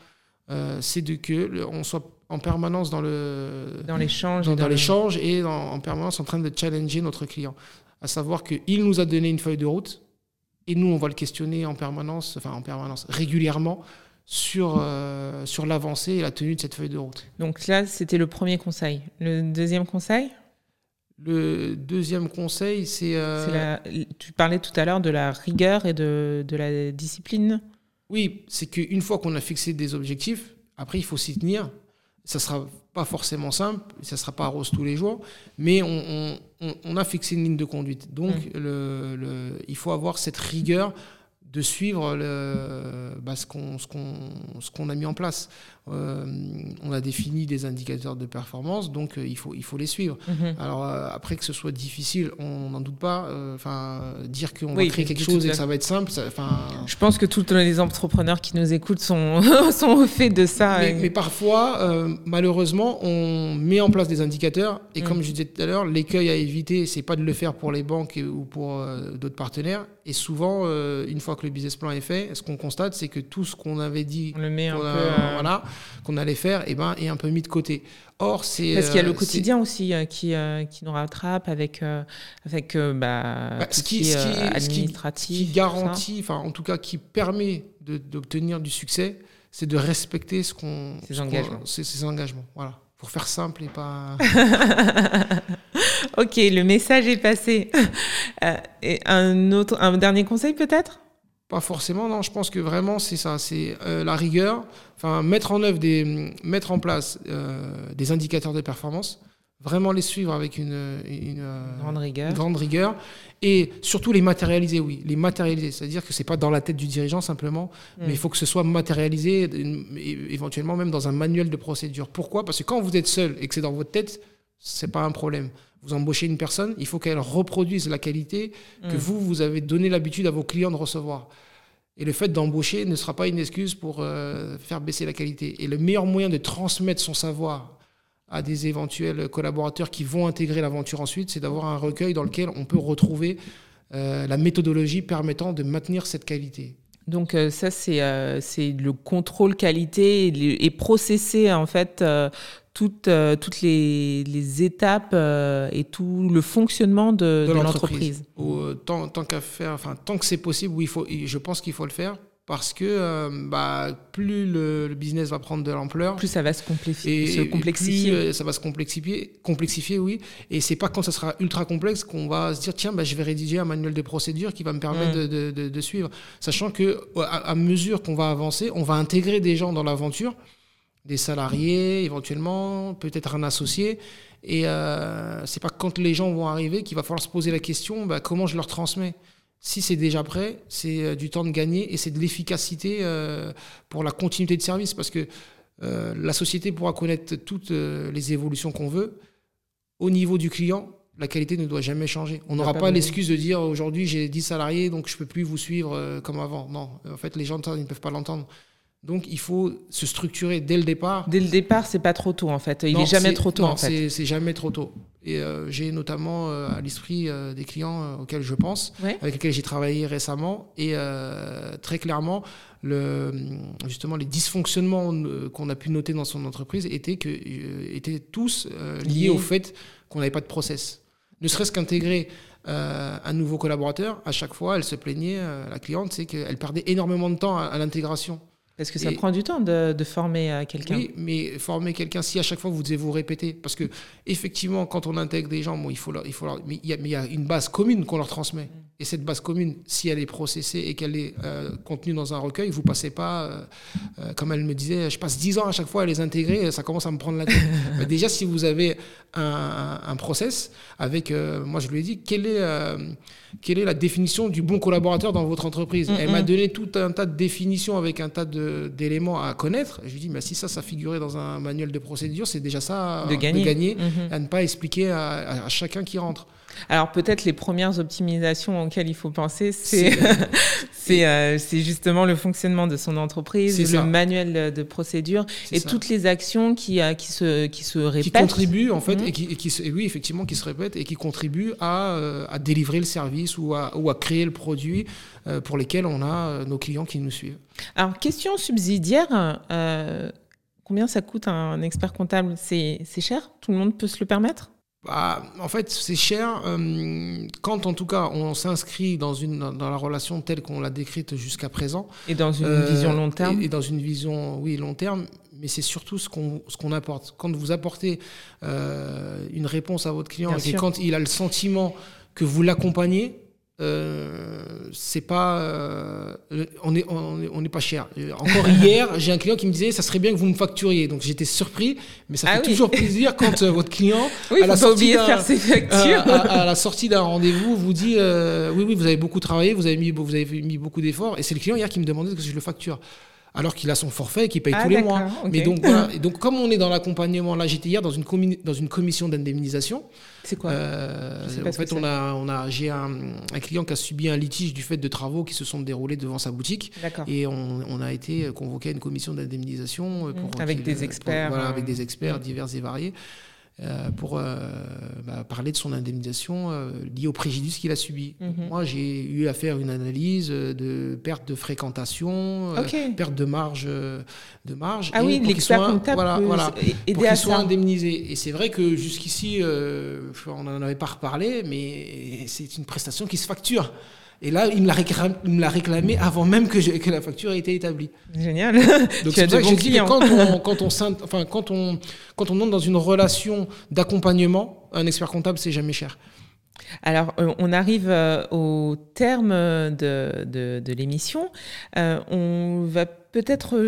euh, c'est de que on soit en permanence dans le dans l'échange dans, l'échange et en permanence en train de challenger notre client, à savoir qu'il nous a donné une feuille de route et nous on va le questionner en permanence, enfin en permanence régulièrement sur, euh, sur l'avancée et la tenue de cette feuille de route. Donc là, c'était le premier conseil. Le deuxième conseil? Le deuxième conseil, c'est... Euh, tu parlais tout à l'heure de la rigueur et de, de la discipline. Oui, c'est qu'une fois qu'on a fixé des objectifs, après, il faut s'y tenir. Ça sera pas forcément simple, ça ne sera pas rose tous les jours, mais on, on, a fixé une ligne de conduite. Donc, mmh. le, le, il faut avoir cette rigueur de suivre le, bah, ce qu'on a mis en place. Euh, on a défini des indicateurs de performance, donc euh, il, faut, il faut les suivre. Mhm. Alors euh, après que ce soit difficile, on n'en doute pas. Enfin, dire qu'on va créer quelque chose et que ça va être simple. Enfin. Je pense que tous les entrepreneurs qui nous écoutent sont, sont au fait de ça. Mais, parfois, malheureusement, on met en place des indicateurs et comme mhm. je disais tout à l'heure, l'écueil à éviter, c'est pas de le faire pour les banques ou pour d'autres partenaires. Et souvent, une fois que le business plan est fait, ce qu'on constate, c'est que tout ce qu'on avait dit, voilà qu'on allait faire eh ben, est un peu mis de côté. Or, c'est. Parce qu'il y a le euh, quotidien aussi euh, qui, euh, qui nous rattrape avec, avec bah, bah, ce qui, ce administratif. qui garantit, enfin, en tout cas, qui permet d'obtenir du succès, c'est de respecter ce qu'on. Ses engagements. Ses, engagements, voilà. Pour faire simple et pas. ok, le message est passé. et un, autre, un dernier conseil peut-être? Pas forcément, non. Je pense que vraiment, c'est ça. C'est euh, la rigueur. Enfin, mettre en œuvre des, mettre en place euh, des indicateurs de performance. Vraiment les suivre avec une, euh, grande, rigueur. grande rigueur. Et surtout les matérialiser, oui. Les matérialiser. C'est-à-dire que c'est pas dans la tête du dirigeant simplement, mm. mais il faut que ce soit matérialisé, éventuellement même dans un manuel de procédure. Pourquoi? Parce que quand vous êtes seul et que c'est dans votre tête, c'est pas un problème vous embauchez une personne, il faut qu'elle reproduise la qualité que mm. vous, vous avez donné l'habitude à vos clients de recevoir. Et le fait d'embaucher ne sera pas une excuse pour euh, faire baisser la qualité. Et le meilleur moyen de transmettre son savoir à des éventuels collaborateurs qui vont intégrer l'aventure ensuite, c'est d'avoir un recueil dans lequel on peut retrouver euh, la méthodologie permettant de maintenir cette qualité. Donc euh, ça, c'est le contrôle qualité et, et processer en fait toutes, euh, toutes les, les étapes euh, et tout le fonctionnement de, de, l'entreprise. Euh, tant, tant qu'à faire, enfin, tant que c'est possible, oui, il faut, je pense qu'il faut le faire parce que bah, plus le, business va prendre de l'ampleur, plus ça va se, complexifier. se complexifier. ça va se complexifier, complexifier oui. Et c'est pas quand ça sera ultra complexe qu'on va se dire tiens, bah, je vais rédiger un manuel de procédure qui va me permettre mm. de, de, de, suivre. Sachant que à mesure qu'on va avancer, on va intégrer des gens dans l'aventure des salariés éventuellement, peut-être un associé. Et euh, c'est pas quand les gens vont arriver qu'il va falloir se poser la question bah, comment je leur transmets? Si c'est déjà prêt, c'est euh, du temps de gagner et c'est de l'efficacité euh, pour la continuité de service parce que euh, la société pourra connaître toutes les évolutions qu'on veut. Au niveau du client, la qualité ne doit jamais changer. On n'aura pas, l'excuse de dire aujourd'hui j'ai 10 salariés donc je peux plus vous suivre comme avant. Non, en fait les gens ne peuvent pas l'entendre. Donc il faut se structurer dès le départ. Dès le départ, c'est pas trop tôt en fait. Il n'est jamais trop tôt non, en fait. C'est jamais trop tôt. Et euh, j'ai notamment euh, à l'esprit euh, des clients auxquels je pense, avec lesquels j'ai travaillé récemment, et très clairement, le, justement les dysfonctionnements qu'on a pu noter dans son entreprise étaient que étaient tous liés au fait qu'on n'avait pas de process. Ne serait-ce qu'intégrer un nouveau collaborateur, à chaque fois, elle se plaignait, la cliente, c'est qu'elle perdait énormément de temps à l'intégration. Parce que ça prend du temps de, de former euh, quelqu'un? Oui, mais former quelqu'un, si à chaque fois vous devez vous répéter, parce que effectivement, quand on intègre des gens, bon, il faut, leur, il faut leur, mais il y, a, y, a, une base commune qu'on leur transmet. Mm. Et cette base commune, si elle est processée et qu'elle est euh, contenue dans un recueil, vous passez pas, euh, euh, comme elle me disait, je passe 10 ans à chaque fois à les intégrer, ça commence à me prendre la tête. déjà, si vous avez un, un process avec, moi je lui ai dit, quelle est, quelle est la définition du bon collaborateur dans votre entreprise? Elle m'a donné tout un tas de définitions avec un tas d'éléments à connaître. Je lui dit, mais si ça, ça figurait dans un manuel de procédure, c'est déjà ça de gagner, de gagner à ne pas expliquer à, à chacun qui rentre. Alors peut-être les premières optimisations auxquelles il faut penser, c'est euh, justement le fonctionnement de son entreprise, le manuel de procédure et toutes les actions qui, euh, qui, se, qui se répètent. Qui contribuent en fait, mhm. et, qui, et qui, oui effectivement, qui se répètent et qui contribuent à, euh, à délivrer le service ou à, ou à créer le produit pour lesquels on a nos clients qui nous suivent. Alors question subsidiaire, combien ça coûte un expert comptable? C'est cher? Tout le monde peut se le permettre? Bah, en fait, c'est cher euh, quand, en tout cas, on s'inscrit dans, une, dans la relation telle qu'on l'a décrite jusqu'à présent. Et dans une euh, vision long terme. Et, dans une vision, oui, long terme. Mais c'est surtout ce qu'on qu'on apporte. Quand vous apportez euh, une réponse à votre client et quand il a le sentiment que vous l'accompagnez, euh, c'est pas euh, on est on n'est pas cher encore hier j'ai un client qui me disait ça serait bien que vous me facturiez donc j'étais surpris mais ça Ah fait oui. toujours plaisir quand euh, votre client Oui, à la sortie oublier de d'un- faire ses factures. à, à- à la sortie d'un rendez-vous vous dit euh, oui oui vous avez beaucoup travaillé vous avez mis vous avez mis beaucoup d'efforts et c'est le client hier qui me demandait que je le facture alors qu'il a son forfait et qu'il paye Ah, tous les mois mais donc voilà et donc comme on est dans l'accompagnement là j'étais hier dans une dans une commission d'indemnisation C'est quoi? Euh, en fait, on a, on a, j'ai un, un client qui a subi un litige du fait de travaux qui se sont déroulés devant sa boutique. D'accord. Et on, on a été convoqué à une commission d'indemnisation. euh, pour Mmh, avec des pour- experts, voilà, euh, avec des experts divers et variés. Euh, pour euh, bah, parler de son indemnisation euh, liée au préjudice qu'il a subi. Mhm. Moi, j'ai eu à faire une analyse de perte de fréquentation, perte de marge, de marge. Ah et oui, qu'il l'expert soit- comptable voilà, aider pour soient ça. indemnisés. Et c'est vrai que jusqu'ici, on n'en avait pas reparlé, mais c'est une prestation qui se facture. Et là, il me l'a réclamé, avant même que, je- que la facture ait été établie. Génial. Donc c'est quand on, quand, on, enfin, quand, on, quand on entre dans une relation d'accompagnement, un expert comptable, c'est jamais cher. Alors, euh, on arrive euh, au terme de, de, de l'émission. Euh, on va peut-être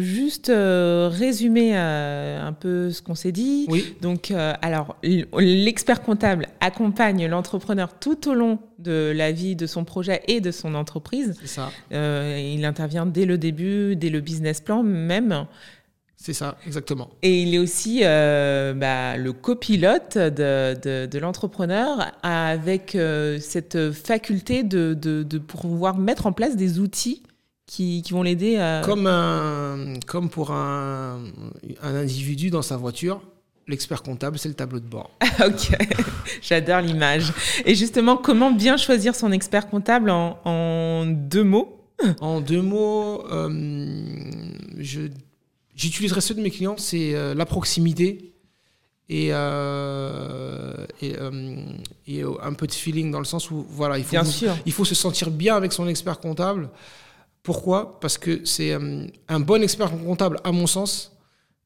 juste résumer un peu ce qu'on s'est dit. Oui, Donc, alors, l'expert comptable accompagne l'entrepreneur tout au long de la vie de son projet et de son entreprise. c'est ça. Euh, il intervient dès le début, dès le business plan même. C'est ça, exactement. Et il est aussi euh, bah, le copilote de, de, de l'entrepreneur avec euh, cette faculté de, pouvoir mettre en place des outils qui, qui vont l'aider à... Comme, un, comme pour un, un individu dans sa voiture, l'expert comptable, c'est le tableau de bord. ok, j'adore l'image. Et justement, comment bien choisir son expert comptable en, en deux mots? En deux mots, euh, je, j'utiliserai ceux de mes clients, c'est euh, la proximité et, euh, et, euh, et, un peu de feeling dans le sens où voilà, il faut, vous- il faut se sentir bien avec son expert comptable. Pourquoi? Parce que c'est un bon expert comptable, à mon sens,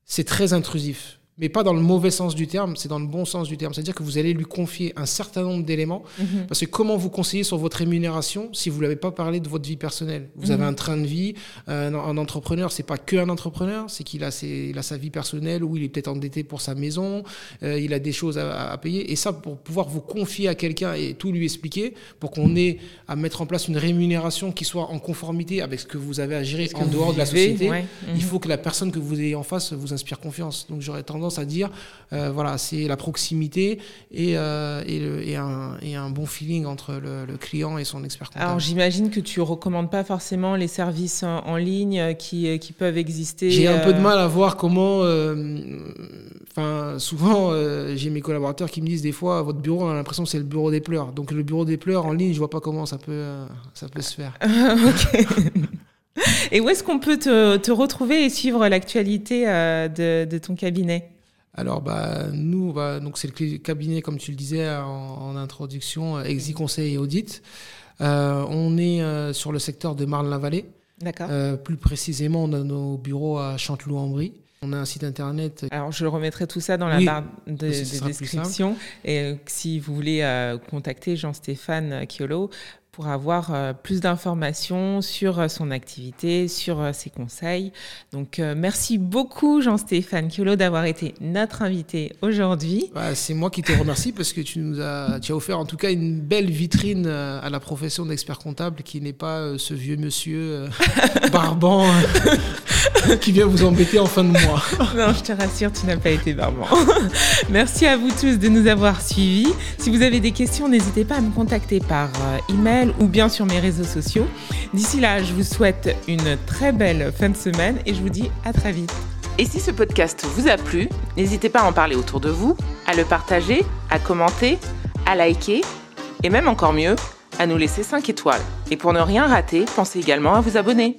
c'est très intrusif. Mais pas dans le mauvais sens du terme, c'est dans le bon sens du terme. C'est-à-dire que vous allez lui confier un certain nombre d'éléments Mhm. parce que comment vous conseiller sur votre rémunération si vous ne l'avez pas parlé de votre vie personnelle? Vous avez Mhm. un train de vie, euh, un, entrepreneur, c'est pas que un entrepreneur, c'est qu'il a, ses- il a sa vie personnelle où il est peut-être endetté pour sa maison, euh, il a des choses à, à payer. Et ça, pour pouvoir vous confier à quelqu'un et tout lui expliquer, pour qu'on ait à mettre en place une rémunération qui soit en conformité avec ce que vous avez à gérer en dehors de la société, ouais. il Mhm. faut que la personne que vous ayez en face vous inspire confiance. Donc j'aurais tendance à dire, euh, voilà, c'est la proximité et, euh, et, le- et un, et un bon feeling entre le, le client et son expert comptable. Alors j'imagine que tu recommandes pas forcément les services en, en ligne euh, qui, qui peuvent exister. J'ai un peu de mal à voir comment. Enfin, souvent, j'ai mes collaborateurs qui me disent des fois, votre bureau, on a l'impression que c'est le bureau des pleurs. Donc le bureau des pleurs en ligne, je vois pas comment ça peut, ça peut se faire. ok. Et où est-ce qu'on peut te, te retrouver et suivre l'actualité euh, de, de ton cabinet? Alors, bah, nous, bah, donc c'est le cabinet, comme tu le disais en, en introduction, euh, Exi Conseil et Audit. Euh, on est euh, sur le secteur de Marne-la-Vallée. D'accord. Euh, plus précisément, on a nos bureaux à Chanteloup-en-Brie. On a un site internet. Alors, je remettrai tout ça dans la Oui. barre de, de description. Et si vous voulez contacter Jean-Stéphane Chiolo pour avoir euh, plus d'informations sur euh, son activité, sur euh, ses conseils. Donc, merci beaucoup, Jean-Stéphane Chiolo, d'avoir été notre invité aujourd'hui. Bah, c'est moi qui te remercie parce que tu nous as, tu as offert en tout cas une belle vitrine à la profession d'expert comptable qui n'est pas ce vieux monsieur barbant qui vient vous embêter en fin de mois. Non, je te rassure, tu n'as pas été barbant. Merci à vous tous de nous avoir suivis. Si vous avez des questions, n'hésitez pas à me contacter par euh, email ou bien sur mes réseaux sociaux. D'ici là, je vous souhaite une très belle fin de semaine et je vous dis à très vite. Et si ce podcast vous a plu, n'hésitez pas à en parler autour de vous, à le partager, à commenter, à liker et même encore mieux, à nous laisser 5 étoiles. Et pour ne rien rater, pensez également à vous abonner.